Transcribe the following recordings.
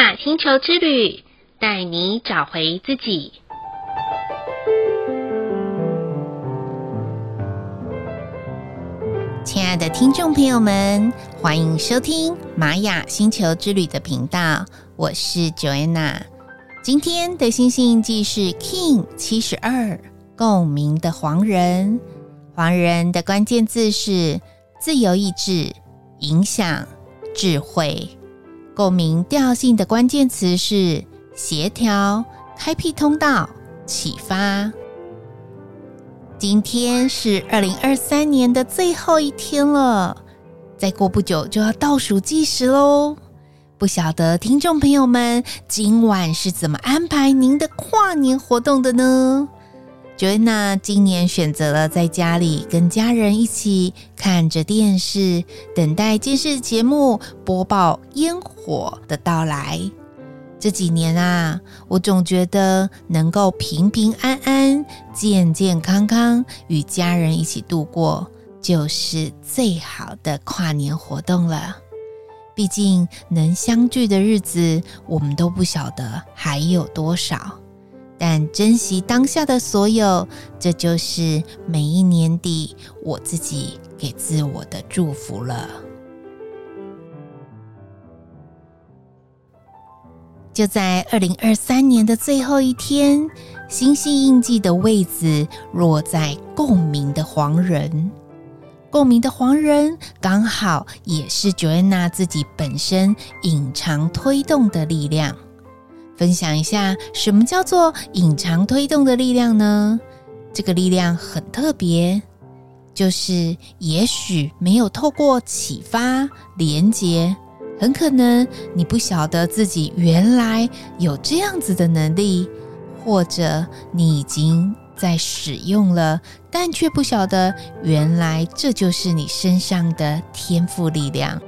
雅星球之旅，带你找回自己。亲爱的听众朋友们，欢迎收听玛雅星球之旅的频道，我是 Joanna。今天的星星印记是 King 七十二，共鸣的黄人。黄人的关键字是自由意志、影响、智慧。共鸣调性的关键词是协调、开辟通道、启发。今天是二零二三年的最后一天了，再过不久就要倒数计时喽。不晓得听众朋友们今晚是怎么安排您的跨年活动的呢？Joanna 今年选择了在家里跟家人一起看着电视，等待电视节目播报烟火的到来。这几年啊，我总觉得能够平平安安、健健康康与家人一起度过，就是最好的跨年活动了。毕竟能相聚的日子，我们都不晓得还有多少。但珍惜当下的所有，这就是每一年底我自己给自我的祝福了。就在二零二三年的最后一天，星系印记的位置落在共鸣的黄人。共鸣的黄人刚好也是 Joanna 自己本身隐藏推动的力量。分享一下，什么叫做隐藏推动的力量呢？这个力量很特别，就是也许没有透过启发连接。很可能你不晓得自己原来有这样子的能力，或者你已经在使用了，但却不晓得原来这就是你身上的天赋力量。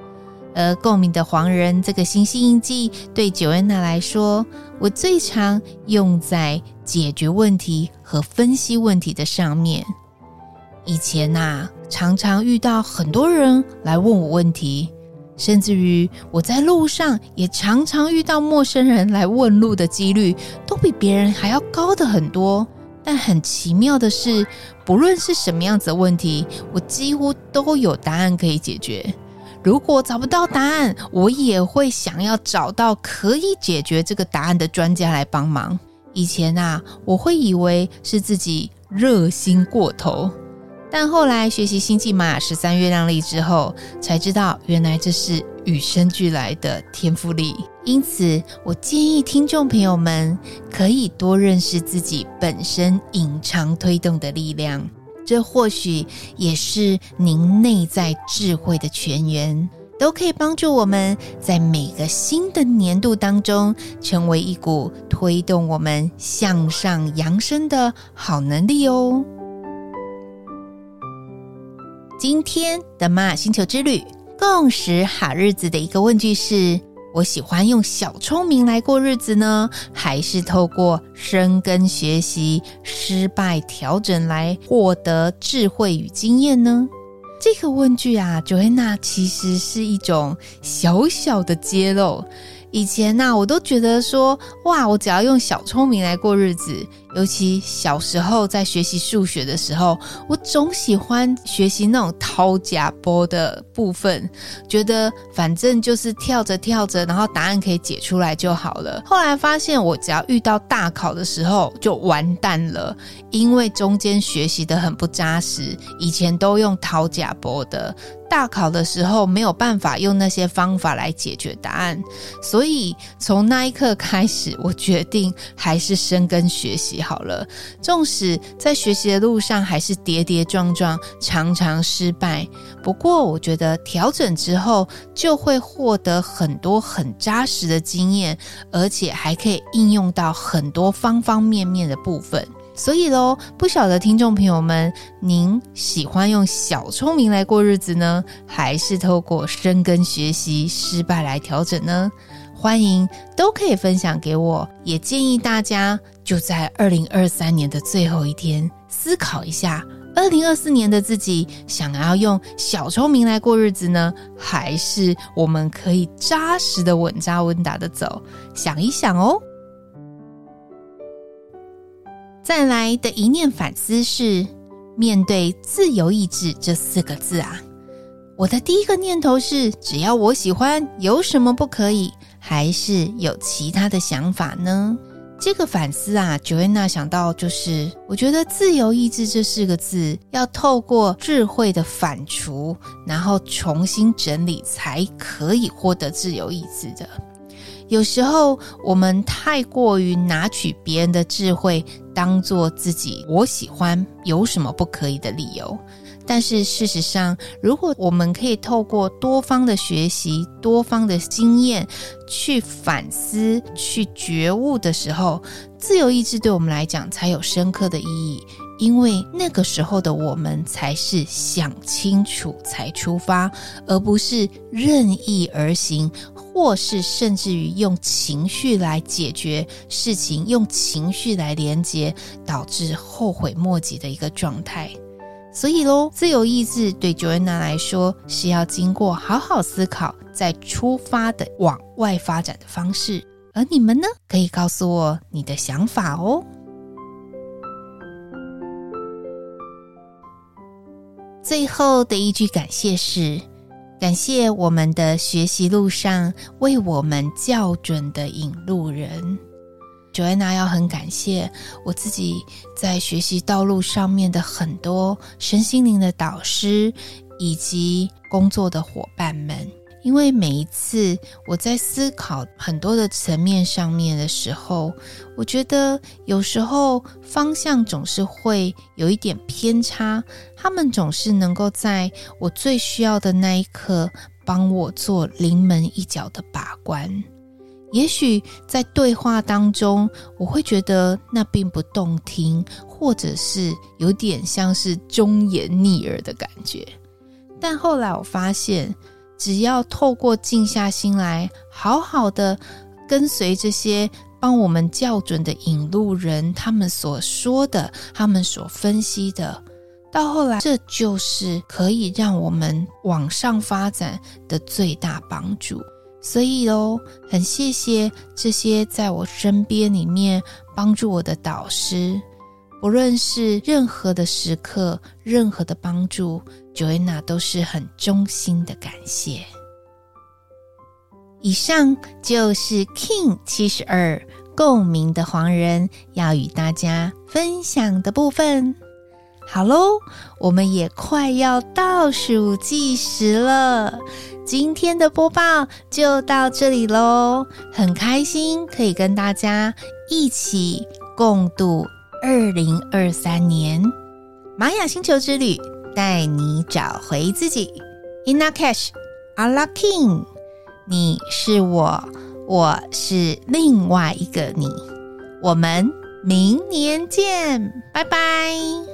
而共鸣的黄人这个星系印记，对 Joanna 来说，我最常用在解决问题和分析问题的上面。以前呐、啊，常常遇到很多人来问我问题。甚至于我在路上也常常遇到陌生人来问路的几率，都比别人还要高的很多。但很奇妙的是，不论是什么样子的问题，我几乎都有答案可以解决。如果找不到答案，我也会想要找到可以解决这个答案的专家来帮忙。以前啊，我会以为是自己热心过头。但后来学习星际玛雅十三月亮历之后，才知道原来这是与生俱来的天赋力。因此，我建议听众朋友们可以多认识自己本身隐藏推动的力量，这或许也是您内在智慧的泉源，都可以帮助我们在每个新的年度当中，成为一股推动我们向上扬升的好能力哦。今天的玛雅星球之旅，共识好日子的一个问句是：我喜欢用小聪明来过日子呢，还是透过深耕学习、失败调整来获得智慧与经验呢？这个问句啊，Joanna 其实是一种小小的揭露。以前呐、啊，我都觉得说，哇，我只要用小聪明来过日子。尤其小时候在学习数学的时候，我总喜欢学习那种掏假波的部分，觉得反正就是跳着跳着，然后答案可以解出来就好了。后来发现，我只要遇到大考的时候就完蛋了，因为中间学习的很不扎实，以前都用掏假波的。大考的时候没有办法用那些方法来解决答案，所以从那一刻开始，我决定还是深耕学习好了。纵使在学习的路上还是跌跌撞撞，常常失败，不过我觉得调整之后就会获得很多很扎实的经验，而且还可以应用到很多方方面面的部分。所以喽，不晓得听众朋友们，您喜欢用小聪明来过日子呢，还是透过深耕学习失败来调整呢？欢迎都可以分享给我，也建议大家就在二零二三年的最后一天思考一下，二零二四年的自己想要用小聪明来过日子呢，还是我们可以扎实的稳扎稳打的走？想一想哦。再来的一念反思是，面对自由意志这四个字啊，我的第一个念头是，只要我喜欢，有什么不可以？还是有其他的想法呢？这个反思啊，Joanna 想到就是，我觉得自由意志这四个字要透过智慧的反刍，然后重新整理，才可以获得自由意志的。有时候我们太过于拿取别人的智慧当做自己我喜欢有什么不可以的理由，但是事实上，如果我们可以透过多方的学习、多方的经验去反思、去觉悟的时候，自由意志对我们来讲才有深刻的意义。因为那个时候的我们才是想清楚才出发，而不是任意而行。或是甚至于用情绪来解决事情，用情绪来连接，导致后悔莫及的一个状态。所以喽，自由意志对 Joanna 来说是要经过好好思考再出发的往外发展的方式。而你们呢？可以告诉我你的想法哦。最后的一句感谢是。感谢我们的学习路上为我们校准的引路人，Joanna 要很感谢我自己在学习道路上面的很多身心灵的导师以及工作的伙伴们。因为每一次我在思考很多的层面上面的时候，我觉得有时候方向总是会有一点偏差。他们总是能够在我最需要的那一刻帮我做临门一脚的把关。也许在对话当中，我会觉得那并不动听，或者是有点像是忠言逆耳的感觉。但后来我发现。只要透过静下心来，好好的跟随这些帮我们校准的引路人，他们所说的，他们所分析的，到后来，这就是可以让我们往上发展的最大帮助。所以哦，很谢谢这些在我身边里面帮助我的导师。不论是任何的时刻，任何的帮助，Joanna 都是很衷心的感谢。以上就是 King 七十二共鸣的黄人要与大家分享的部分。好喽，我们也快要倒数计时了，今天的播报就到这里喽。很开心可以跟大家一起共度。二零二三年，玛雅星球之旅带你找回自己。Inna Cash, Ala Kin，你是我，我是另外一个你。我们明年见，拜拜。